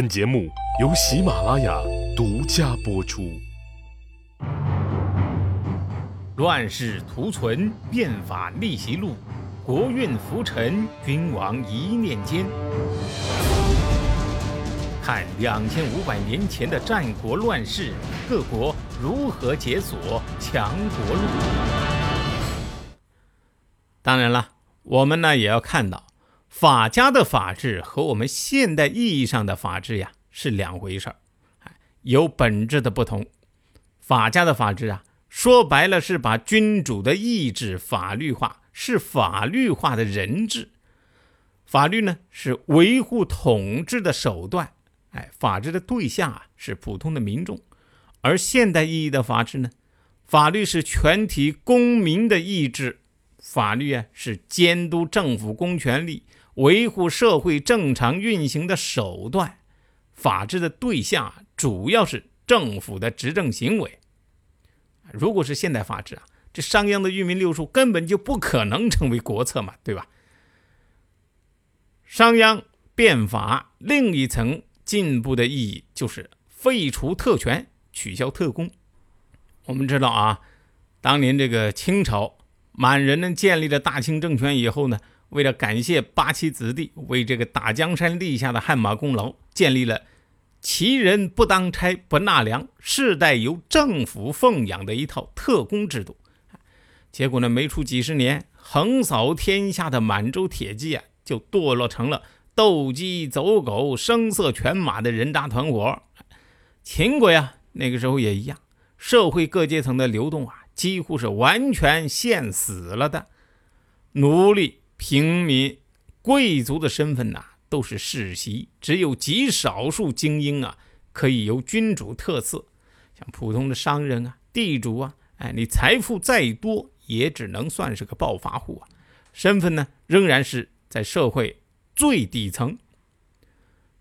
本节目由喜马拉雅独家播出。乱世图存，变法逆袭录，国运浮沉，君王一念间。看两千五百年前的战国乱世，各国如何解锁强国路。当然了，我们呢也要看到。法家的法治和我们现代意义上的法治呀是两回事儿，有本质的不同。法家的法治啊，说白了是把君主的意志法律化，是法律化的人治。法律呢是维护统治的手段，哎，法治的对象啊是普通的民众。而现代意义的法治呢，法律是全体公民的意志，法律啊是监督政府公权力。维护社会正常运行的手段，法治的对象主要是政府的执政行为。如果是现代法治啊，这商鞅的“御民六术”根本就不可能成为国策嘛，对吧？商鞅变法另一层进步的意义就是废除特权，取消特工。我们知道啊，当年这个清朝满人呢建立了大清政权以后呢。为了感谢八旗子弟为这个打江山立下的汗马功劳，建立了旗人不当差不纳粮，世代由政府奉养的一套特工制度。结果呢，没出几十年，横扫天下的满洲铁骑啊，就堕落成了斗鸡走狗、声色犬马的人渣团伙。秦国呀，那个时候也一样，社会各阶层的流动啊，几乎是完全限死了的，奴隶。平民、贵族的身份呐，都是世袭，只有极少数精英啊，可以由君主特赐。像普通的商人啊、地主啊，哎，你财富再多，也只能算是个暴发户啊，身份呢，仍然是在社会最底层。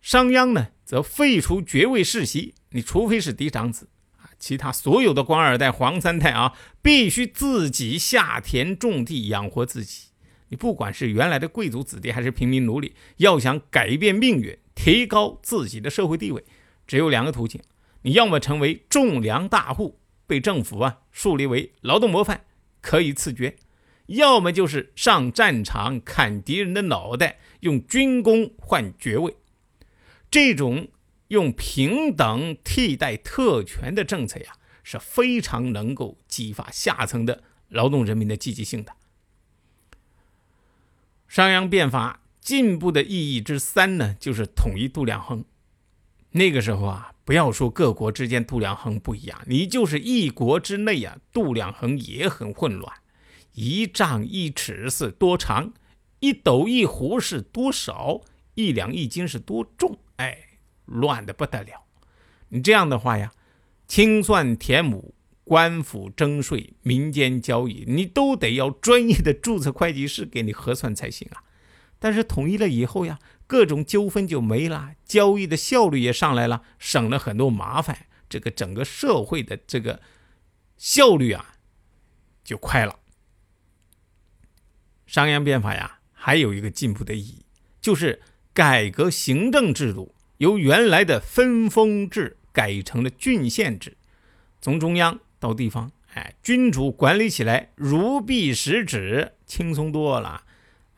商鞅呢，则废除爵位世袭，你除非是嫡长子啊，其他所有的官二代、皇三代啊，必须自己下田种地养活自己。你不管是原来的贵族子弟还是平民奴隶，要想改变命运、提高自己的社会地位，只有两个途径：你要么成为种粮大户，被政府啊树立为劳动模范，可以赐爵；要么就是上战场砍敌人的脑袋，用军功换爵位。这种用平等替代特权的政策呀，是非常能够激发下层的劳动人民的积极性的。商鞅变法进步的意义之三呢，就是统一度量衡。那个时候啊，不要说各国之间度量衡不一样，你就是一国之内啊，度量衡也很混乱。一丈一尺是多长，一斗一壶是多少，一两一斤是多重，哎，乱的不得了。你这样的话呀，清算田亩。官府征税、民间交易，你都得要专业的注册会计师给你核算才行啊。但是统一了以后呀，各种纠纷就没了，交易的效率也上来了，省了很多麻烦，这个整个社会的这个效率啊就快了。商鞅变法呀，还有一个进步的意义，就是改革行政制度，由原来的分封制改成了郡县制，从中央。到地方，哎，君主管理起来如臂使指，轻松多了。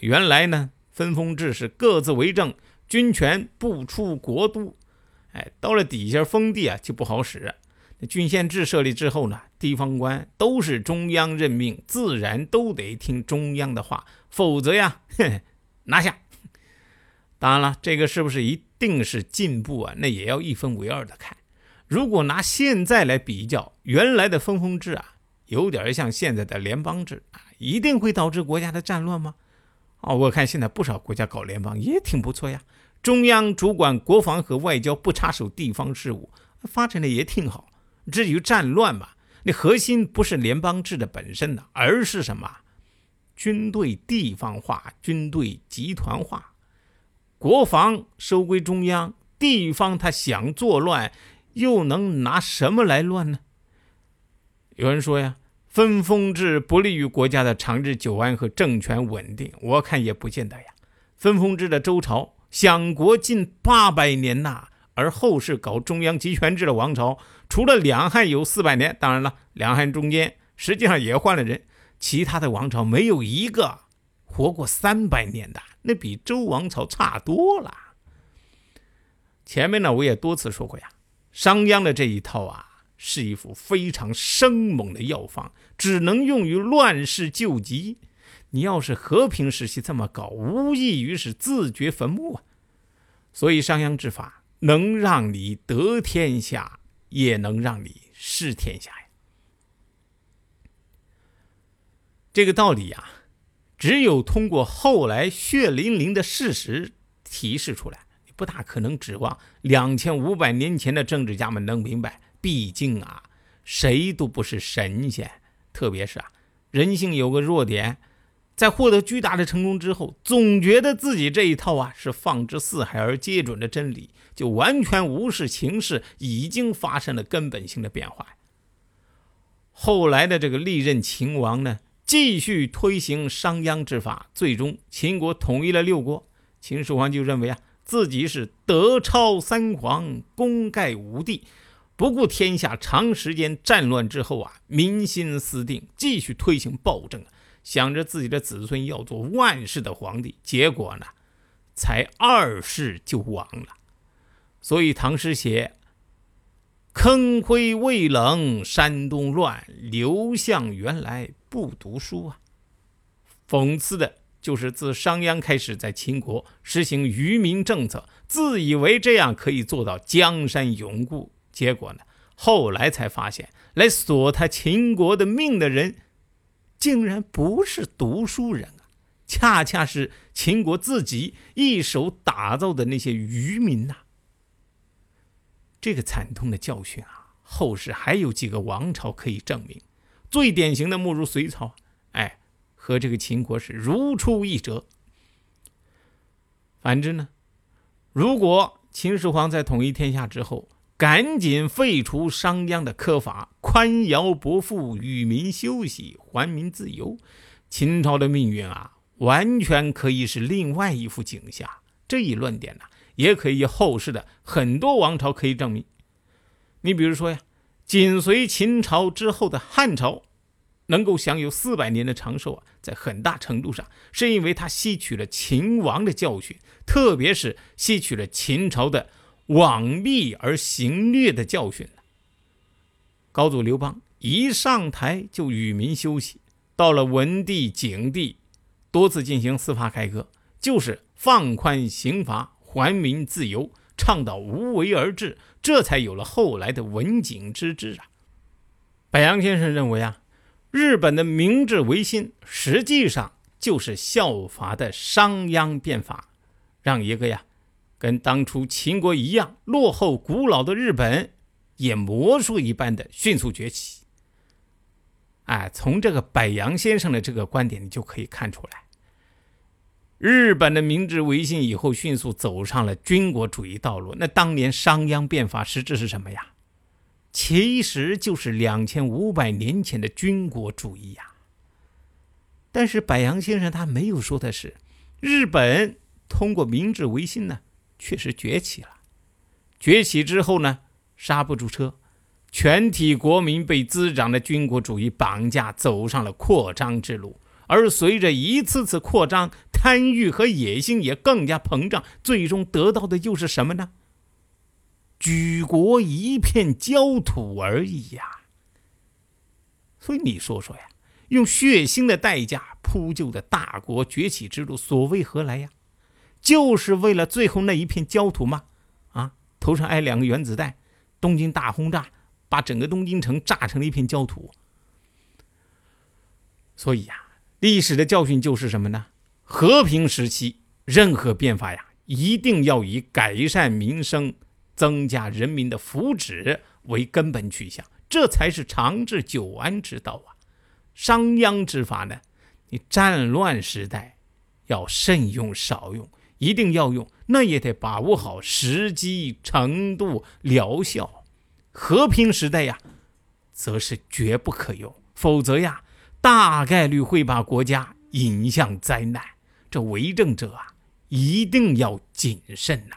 原来呢，分封制是各自为政，军权不出国都。哎，到了底下封地啊，就不好使。郡县制设立之后呢，地方官都是中央任命，自然都得听中央的话，否则呀，拿下。当然了，这个是不是一定是进步啊？那也要一分为二的看。如果拿现在来比较，原来的分封制啊，有点像现在的联邦制啊，一定会导致国家的战乱吗？哦，我看现在不少国家搞联邦也挺不错呀，中央主管国防和外交，不插手地方事务，发展的也挺好。至于战乱嘛，那核心不是联邦制的本身的，而是什么？军队地方化，军队集团化，国防收归中央，地方他想作乱。又能拿什么来乱呢？有人说呀，分封制不利于国家的长治久安和政权稳定。我看也不见得呀。分封制的周朝享国近八百年呐，而后世搞中央集权制的王朝，除了两汉有四百年，当然了，两汉中间实际上也换了人，其他的王朝没有一个活过三百年的，那比周王朝差多了。前面呢，我也多次说过呀，商鞅的这一套啊，是一副非常生猛的药方，只能用于乱世救急。你要是和平时期这么搞，无异于是自掘坟墓啊。所以商鞅之法能让你得天下，也能让你失天下呀。这个道理呀，只有通过后来血淋淋的事实提示出来，不大可能指望两千五百年前的政治家们能明白。毕竟啊，谁都不是神仙，特别是啊，人性有个弱点。在获得巨大的成功之后，总觉得自己这一套啊是放之四海而皆准的真理，就完全无视形势已经发生了根本性的变化。后来的这个历任秦王呢，继续推行商鞅之法，最终秦国统一了六国。秦始皇就认为啊，自己是德超三皇，功盖五帝，不顾天下长时间战乱之后啊，民心思定，继续推行暴政。想着自己的子孙要做万世的皇帝，结果呢，才二世就亡了。所以唐诗写“坑灰未冷山东乱，刘向原来不读书”啊，讽刺的就是自商鞅开始在秦国实行愚民政策，自以为这样可以做到江山永固，结果呢，后来才发现来索他秦国的命的人。竟然不是读书人啊，恰恰是秦国自己一手打造的那些愚民呐！这个惨痛的教训啊，后世还有几个王朝可以证明。最典型的莫如隋朝，和这个秦国是如出一辙。反之呢，如果秦始皇在统一天下之后，赶紧废除商鞅的苛法，宽徭薄赋，与民休息，还民自由。秦朝的命运啊，完全可以是另外一幅景象。这一论点呢，也可以后世的很多王朝可以证明。你比如说呀，紧随秦朝之后的汉朝，能够享有四百年的长寿啊，在很大程度上是因为他吸取了秦王的教训，特别是吸取了秦朝的。罔逆而行虐的教训？高祖刘邦一上台就与民休息，到了文帝、景帝，多次进行司法改革，就是放宽刑罚，还民自由，倡导无为而治，这才有了后来的文景之治啊。白杨先生认为啊，日本的明治维新实际上就是效法的商鞅变法，让一个呀。跟当初秦国一样落后古老的日本，也魔术一般的迅速崛起。哎，从这个柏杨先生的这个观点，你就可以看出来，日本的明治维新以后迅速走上了军国主义道路。那当年商鞅变法实质是什么呀？其实就是两千五百年前的军国主义呀。但是柏杨先生他没有说的是，日本通过明治维新呢。确实崛起了，崛起之后呢，刹不住车，全体国民被滋长的军国主义绑架，走上了扩张之路。而随着一次次扩张，贪欲和野心也更加膨胀，最终得到的又是什么呢？举国一片焦土而已呀。所以你说说呀，用血腥的代价铺就的大国崛起之路，所为何来呀？就是为了最后那一片焦土吗？啊，头上挨两个原子弹，东京大轰炸，把整个东京城炸成了一片焦土。所以呀，历史的教训就是什么呢？和平时期，任何变法呀，一定要以改善民生、增加人民的福祉为根本取向，这才是长治久安之道啊。商鞅之法呢，你战乱时代要慎用少用。一定要用，那也得把握好时机、程度、疗效。和平时代呀，则是绝不可用，否则呀，大概率会把国家引向灾难。这为政者啊，一定要谨慎呐。